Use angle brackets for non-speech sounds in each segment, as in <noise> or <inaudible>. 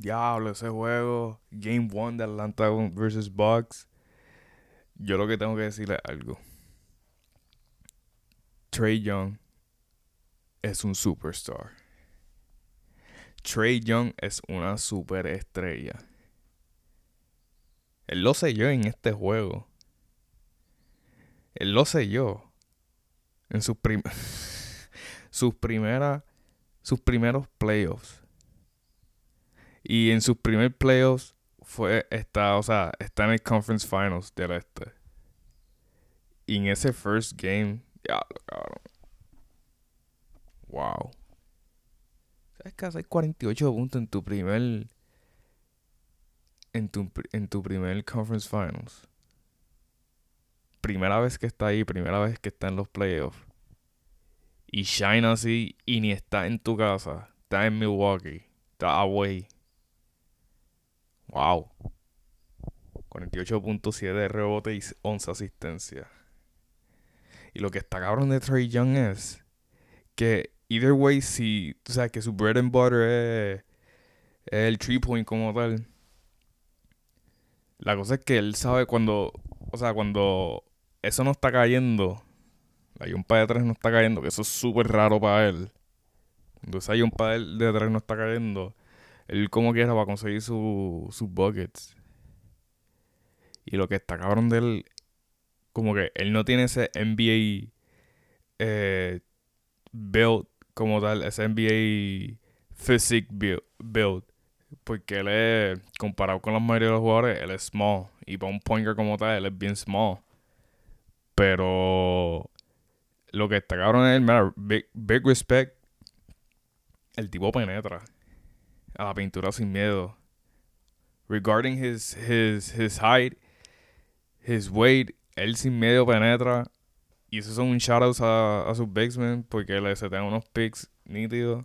diablo, ese juego, Game 1 de Atlanta versus Bucks. Yo lo que tengo que decirle es algo. Trey Young es un superstar. Trey Young es una superestrella. Él lo selló en este juego. Él lo selló en <laughs> sus, prim sus primeras sus primeros playoffs. Y en sus primeros playoffs fue está, o sea, está en el Conference Finals del este. Y en ese first game, ya. Wow. ¿Sabes que hacer 48 puntos en tu primer en tu, en tu primer Conference Finals? Primera vez que está ahí, primera vez que está en los playoffs. Y shine así y ni está en tu casa. Está en Milwaukee. Está away. Wow. 48.7 de rebote y 11 asistencia. Y lo que está cabrón de Trey Young es que either way, si, o sea, que su bread and butter es, el three point como tal. La cosa es que él sabe cuando, o sea, cuando eso no está cayendo, hay un par de tres no está cayendo, que eso es súper raro para él. Cuando un par de tres no está cayendo, él como quiera va a conseguir sus buckets. Y lo que está cabrón de él, como que él no tiene ese NBA eh, build como tal, ese NBA physique build. Porque él es, comparado con la mayoría de los jugadores, él es small. Y para un pointer como tal, él es bien small. Pero lo que está cabrón es, mira, big, big respect. El tipo penetra a la pintura sin miedo. Regarding his, his, his height, his weight, él sin miedo penetra. Y esos son un shoutouts a, a sus men porque le setean unos picks nítidos.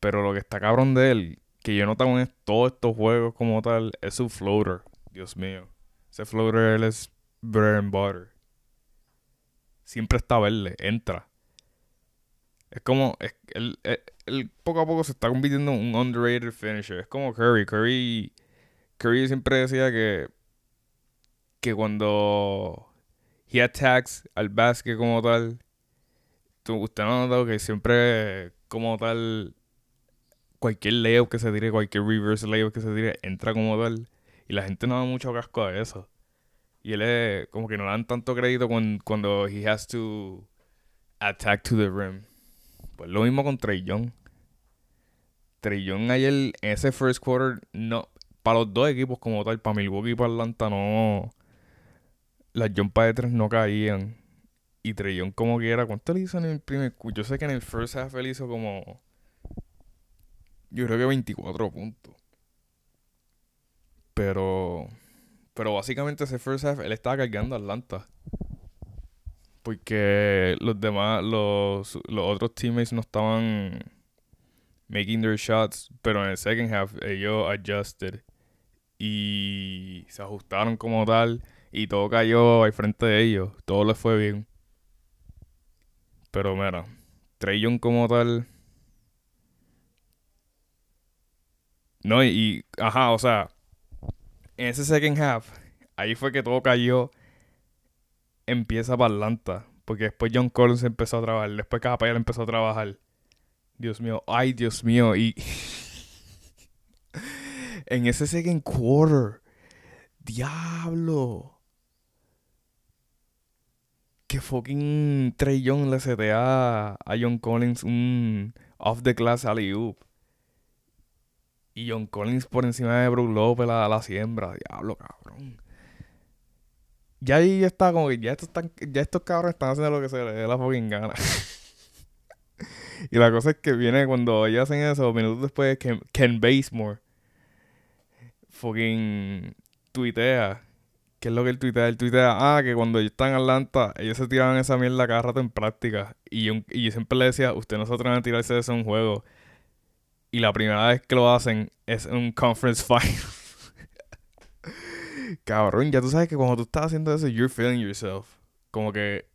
Pero lo que está cabrón de él, que yo noto en todos estos juegos como tal, es su floater. Dios mío. Ese floater él es bread and butter. Siempre está verde, entra. Es como, él, él, poco a poco se está convirtiendo en un underrated finisher. Es como Curry. Curry, Curry siempre decía que, que cuando he attacks al basket como tal. usted no ha notado que siempre, como tal, cualquier layup que se tire, cualquier reverse layup que se tire, entra como tal. Y la gente no da mucho casco a eso. Y él es como que no le dan tanto crédito cuando, cuando he has to attack to the rim. Pues lo mismo con Trey Young. Trey Young ayer ese first quarter, no, para los dos equipos como tal, para Milwaukee y para Atlanta, no, las jumpas de tres no caían. Y Trellón como quiera. ¿Cuánto le hizo en el primer Yo sé que en el first half él hizo como... Yo creo que 24 puntos. Pero... Pero básicamente ese first half él estaba cargando a Atlanta. Porque los demás, los, los otros teammates no estaban making their shots. Pero en el second half ellos adjusted. Y se ajustaron como tal. Y todo cayó al frente de ellos. Todo les fue bien. Pero mira, Trey como tal. No, y, Ajá, o sea. En ese second half, ahí fue que todo cayó. Empieza para Atlanta. Porque después John Collins empezó a trabajar. Después Capella empezó a trabajar. Dios mío, ay, Dios mío. Y. <laughs> en ese second quarter. Diablo que fucking Trey Young le setea a John Collins un off the class alley oop. Y John Collins por encima de Brook Lopez la, la siembra. Diablo, cabrón. Ya ahí está como que ya estos, están, ya estos cabrones están haciendo lo que se les dé la fucking gana. <laughs> y la cosa es que viene cuando ellos hacen eso, minutos después, Ken, Ken Basemore fucking tuitea ¿Qué es lo que él tuitea? Él tuitea, ah, que cuando yo estaba en Atlanta, ellos se tiraban esa mierda cada rato en práctica. Y yo, y siempre le decía, usted no se atreven a tirarse de eso en un juego. Y la primera vez que lo hacen es en un conference <laughs> final. Cabrón, ya tú sabes que cuando tú estás haciendo eso, you're feeling yourself. Como que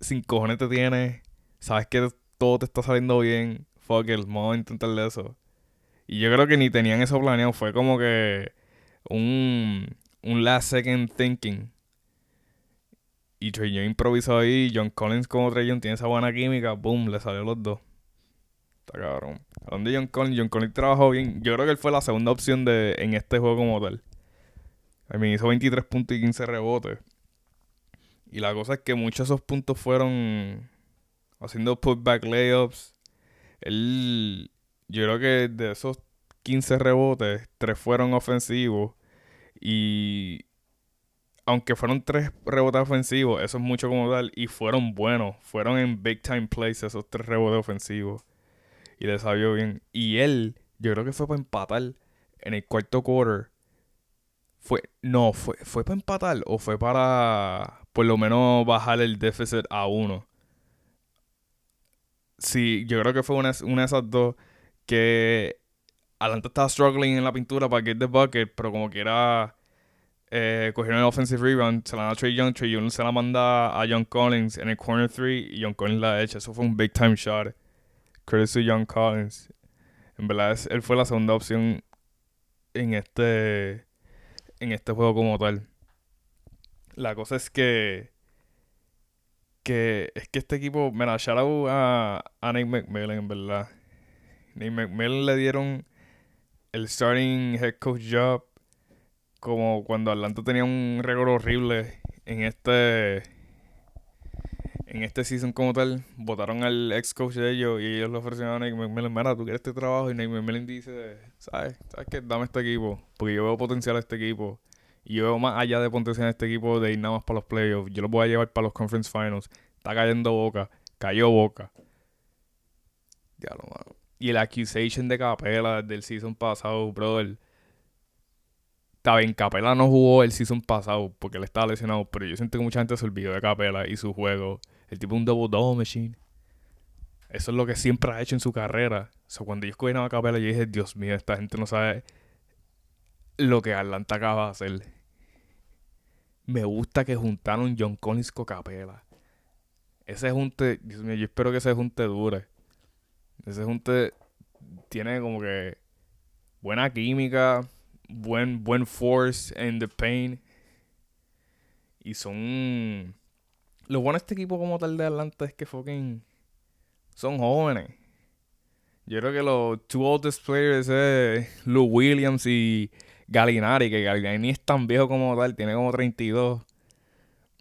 sin cojones te tienes, sabes que todo te está saliendo bien. Fuck it, vamos a intentarle eso. Y yo creo que ni tenían eso planeado. Fue como que un, un last second thinking. Y Trey Young improvisó ahí. John Collins como Trey Young tiene esa buena química. Boom, le salió los dos. Está cabrón. Hablando de John Collins, John Collins trabajó bien. Yo creo que él fue la segunda opción de, en este juego como tal. A mí hizo 23 puntos y 15 rebotes. Y la cosa es que muchos de esos puntos fueron haciendo putback layups. Él, yo creo que de esos 15 rebotes, 3 fueron ofensivos. Y aunque fueron 3 rebotes ofensivos, eso es mucho como tal. Y fueron buenos. Fueron en big time plays esos 3 rebotes ofensivos. Y le salió bien. Y él, yo creo que fue para empatar en el cuarto quarter. Fue, no, fue, fue para empatar o fue para por lo menos bajar el déficit a uno. Sí, yo creo que fue una, una de esas dos que Atlanta estaba struggling en la pintura para get the bucket, pero como que era eh, cogieron el offensive rebound, se la da a Trey Young, Trey Young se la manda a John Collins en el corner 3 y John Collins la echa. Eso fue un big time shot. Credit to John Collins. En verdad, él fue la segunda opción en este en este juego como tal. La cosa es que que es que este equipo, mira, shout out a, a Nate McMillan, en verdad. Nate McMillan le dieron el starting head coach job como cuando Atlanta tenía un récord horrible en este en este season como tal, votaron al ex coach de ellos y ellos le ofrecieron a Nate McMillan, mira, tú quieres este trabajo y Nate McMillan dice, ¿sabes? ¿Sabes qué? Dame este equipo, porque yo veo potencial a este equipo y yo veo más allá de potencial a este equipo de ir nada más para los playoffs, yo lo voy a llevar para los conference finals Está cayendo boca. Cayó boca. Ya lo mano. Y el accusation de Capela del season pasado, brother. Está bien, Capela no jugó el season pasado porque él estaba lesionado, pero yo siento que mucha gente se olvidó de Capela y su juego. El tipo un double double machine. Eso es lo que siempre ha hecho en su carrera. O sea, cuando yo escogí a Capela, yo dije, Dios mío, esta gente no sabe lo que Atlanta acaba de hacer. Me gusta que juntaron John Collins con Capela ese junte, Dios mío, yo espero que ese junte dure. Ese junte tiene como que buena química, buen, buen force en the pain. Y son. Lo bueno de este equipo como tal de Atlanta es que fucking. Son jóvenes. Yo creo que los two oldest players es Lou Williams y Galinari, que Galinari es tan viejo como tal, tiene como 32.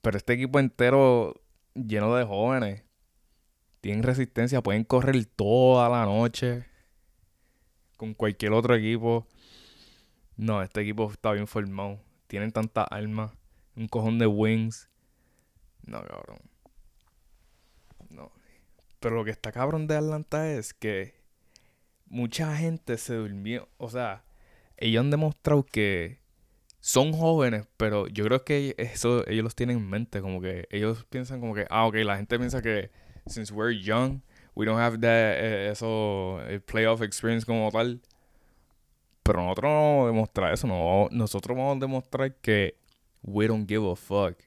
Pero este equipo entero lleno de jóvenes. Tienen resistencia, pueden correr toda la noche con cualquier otro equipo. No, este equipo está bien formado. Tienen tanta armas, un cojón de wings. No, cabrón. No. Pero lo que está cabrón de Atlanta es que mucha gente se durmió. O sea, ellos han demostrado que son jóvenes, pero yo creo que eso ellos los tienen en mente, como que ellos piensan como que, ah, ok, la gente piensa que since we're young, we don't have that, eh, eso, el playoff experience como tal. Pero nosotros no vamos a demostrar eso, no, nosotros vamos a demostrar que we don't give a fuck.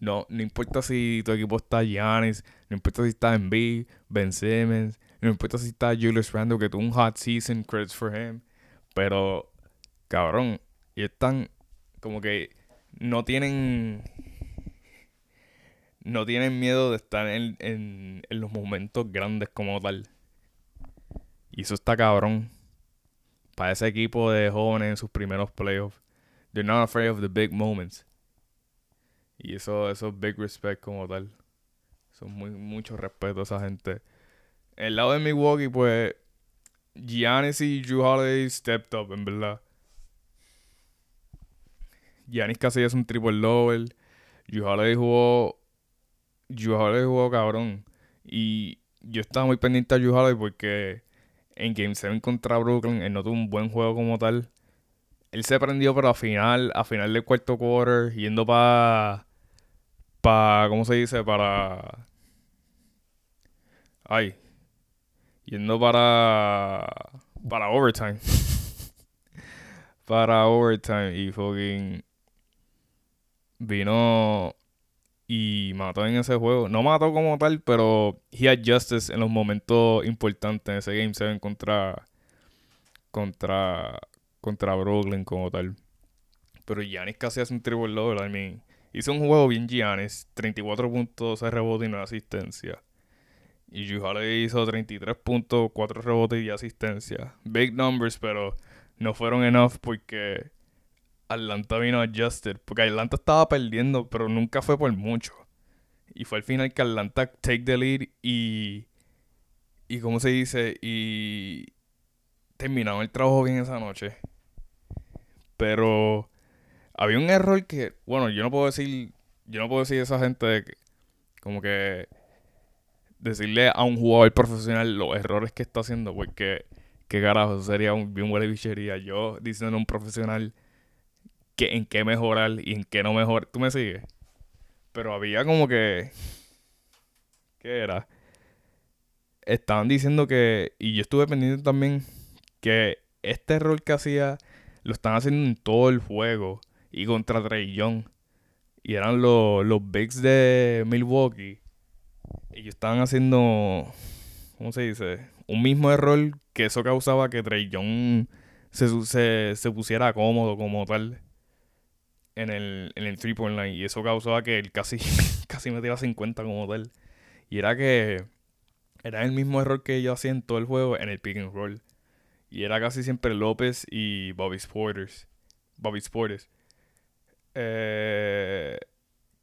No, no importa si tu equipo está Giannis, no importa si está B, Ben Simmons, no importa si está Julius Randle, que tuvo un hot season, credits for him. Pero, cabrón, y están como que no tienen no tienen miedo de estar en, en, los momentos grandes como tal. Y eso está cabrón. Para ese equipo de jóvenes en sus primeros playoffs. They're not afraid of the big moments. Y eso, eso es big respect como tal. Son muy, mucho respeto a esa gente. El lado de Milwaukee, pues, Giannis y Drew Holiday stepped up, en verdad. Giannis casi es un triple double. Drew Holiday jugó. Drew Holiday jugó cabrón. Y yo estaba muy pendiente a Drew Holiday porque en Game 7 contra Brooklyn él no tuvo un buen juego como tal. Él se prendió, pero a final, a final del cuarto quarter, yendo para. Para. ¿Cómo se dice? Para. Ay. Yendo para. Para overtime. <laughs> para overtime. Y fucking vino y mató en ese juego. No mató como tal, pero he had justice en los momentos importantes en ese Game 7 contra, contra, contra Brooklyn como tal. Pero Giannis casi hace un triple doble. I mean, hizo un juego bien Giannis. 34 puntos, 6 rebotes y 9 asistencia. Y Holiday hizo 33 puntos, 4 rebotes y asistencia. Big numbers, pero no fueron enough porque Atlanta vino adjusted. Porque Atlanta estaba perdiendo, pero nunca fue por mucho. Y fue al final que Atlanta take the lead y. Y cómo se dice. Y. Terminaron el trabajo bien esa noche. Pero. Había un error que. Bueno, yo no puedo decir. Yo no puedo decir a esa gente de. Como que. Decirle a un jugador profesional los errores que está haciendo. Porque. ¿Qué carajo? Sería un, bien buena bichería. Yo diciendo a un profesional. Que, en qué mejorar y en qué no mejorar. ¿Tú me sigues? Pero había como que. ¿Qué era? Estaban diciendo que. Y yo estuve pendiente también. Que este error que hacía. Lo están haciendo en todo el juego. Y contra Trey Young. Y eran los, los Bigs de Milwaukee. Ellos estaban haciendo. ¿Cómo se dice? Un mismo error que eso causaba que Trey Young se, se, se pusiera cómodo como tal en el, en el 3 point line. Y eso causó que él casi, <laughs> casi metiera 50 como tal. Y era que era el mismo error que yo hacía en todo el juego en el pick and roll. Y era casi siempre López y Bobby Sporters. Bobby Sporters. Eh,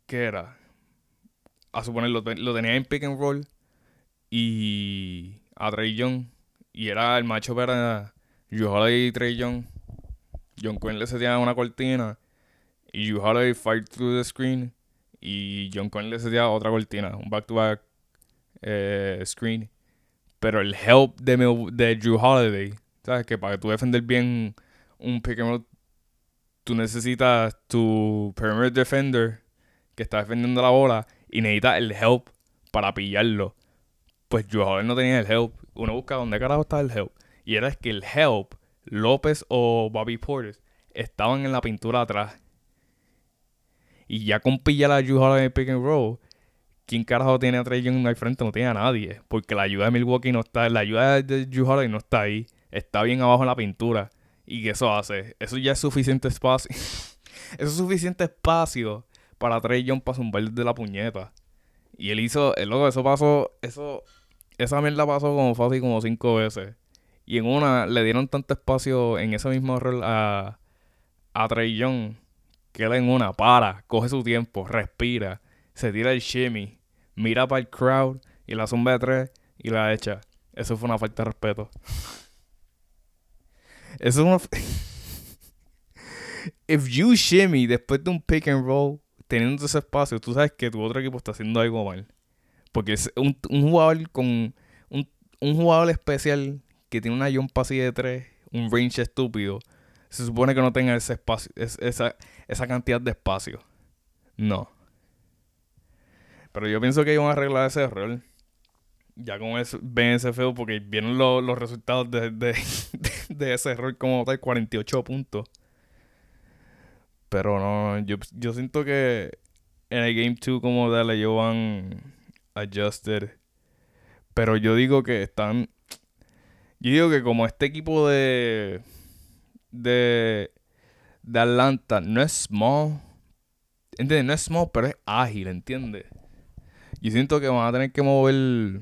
¿Qué era? A suponer, lo, tenía en pick and roll. Y a Trey Young. Y era el macho para Drew y Trey Young. John Quinn le tenía una cortina y You Holiday fight through the screen y John Conley se dio otra cortina, un back-to-back eh, screen. Pero el help de, de Drew Holiday, ¿sabes? Que para que tú defender bien un pick and roll, tú necesitas tu perimeter defender que está defendiendo la bola y necesitas el help para pillarlo. Pues Holiday no tenía el help. Uno busca dónde carajo está el help. Y era que el help, López o Bobby Porter, estaban en la pintura atrás y ya con pilla la ayuda de pick and roll, ¿quién carajo tiene a Trey Young al frente? No tiene a nadie. Porque la ayuda de Milwaukee no está, la ayuda de Holiday no está ahí. Está bien abajo en la pintura. ¿Y qué eso hace? Eso ya es suficiente espacio. <laughs> eso es suficiente espacio para Trey Young para zumbar de la puñeta. Y él hizo, el loco, eso pasó, eso, esa mierda pasó como fácil como cinco veces. Y en una le dieron tanto espacio en ese mismo rol a, a Trey Young queda en una, para, coge su tiempo, respira, se tira el shimmy, mira para el crowd y la zumba de tres y la echa. Eso fue una falta de respeto. <laughs> Eso es una. <laughs> If you shimmy después de un pick and roll, teniendo ese espacio, tú sabes que tu otro equipo está haciendo algo mal. Porque es un, un jugador con. Un, un, jugador especial que tiene una jump así de tres, un range estúpido se supone que no tenga ese espacio, esa, esa cantidad de espacio. No. Pero yo pienso que iban a arreglar ese error. Ya con eso ven ese feo porque vienen los resultados de, <laughs> de, ese error como tal, 48 puntos. Pero no, yo, yo siento que en el Game 2 como tal ellos van adjusted. Pero yo digo que están... Yo digo que como este equipo de de, de Atlanta no es small. ¿Entiendes? No es small, pero es ágil, ¿entiendes? Yo siento que van a tener que mover.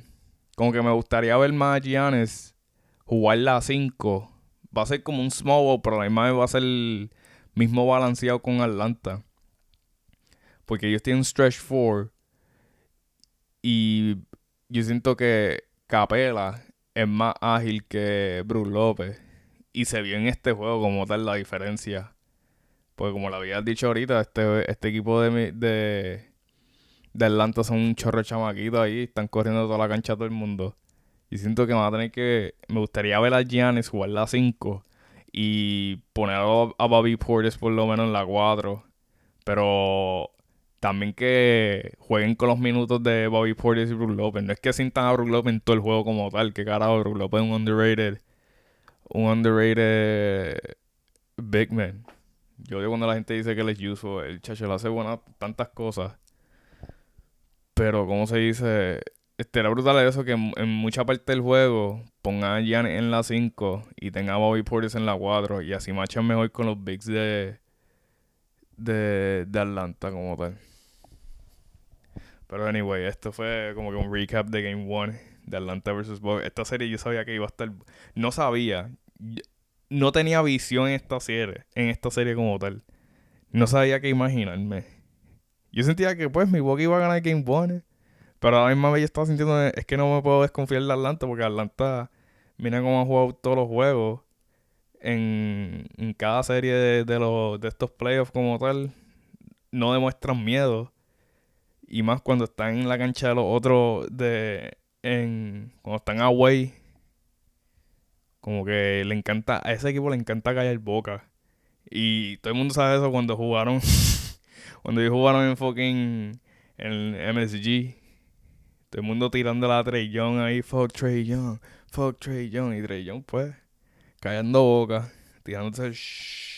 Como que me gustaría ver más a Giannis jugar la 5. Va a ser como un small ball, pero además va a ser el mismo balanceado con Atlanta. Porque ellos tienen stretch 4. Y yo siento que Capela es más ágil que Bruce López. Y se vio en este juego como tal la diferencia. Porque como lo habías dicho ahorita, este, este equipo de, de, de Atlanta son un chorro de ahí. Están corriendo toda la cancha todo el mundo. Y siento que van a tener que... Me gustaría ver a Giannis jugar la 5. Y poner a, Bobby Portis por lo menos en la 4. Pero también que jueguen con los minutos de Bobby Portis y Brook Lopez. No es que sientan a Brook Lopez en todo el juego como tal. Que carajo, Brook Lopez es un underrated un underrated big man. Yo digo cuando la gente dice que él es useful, el chacho le hace buenas tantas cosas. Pero, como se dice? estaría brutal eso que en, mucha parte del juego pongan a Giannis en la 5 y tenga a Bobby Portis en la 4 y así machan mejor con los bigs de, de, de Atlanta como tal. Pero anyway, esto fue como que un recap de Game 1 de Atlanta vs. Bucks. Esta serie yo sabía que iba a estar... No sabía. No tenía visión en esta serie, en esta serie como tal. No sabía qué imaginarme. Yo sentía que pues mi Milwaukee iba a ganar Game 1. Pero a la misma vez yo estaba sintiendo es que no me puedo desconfiar de Atlanta porque Atlanta mira cómo ha jugado todos los juegos en, en cada serie de, de, los, de estos playoffs como tal. No demuestran miedo. Y más cuando están en la cancha de los otros de en cuando están away como que le encanta a ese equipo le encanta callar boca. Y todo el mundo sabe eso cuando jugaron <laughs> cuando ellos jugaron en fucking en MSG. Todo el mundo tirando la Trey Young ahí, fuck Trey Young, fuck Trey Young y Trey Young pues callando boca, tirándose shh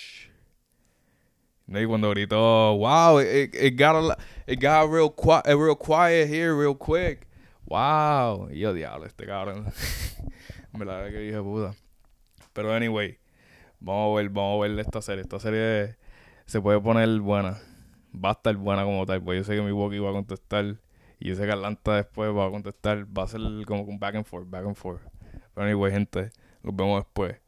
y cuando gritó, wow, it, got, it got real, quiet, real quiet here, real quick. Wow. Y yo, diablo, este cabrón. Me la que dije puta. Pero anyway, vamos a ver, vamos a ver esta serie. Esta serie se puede poner buena. Va a estar buena como tal. Pues yo sé que mi Milwaukee va a contestar. Y yo sé que Atlanta después va a contestar. Va a ser como un back and forth, back and forth. Pero anyway, gente, nos vemos después.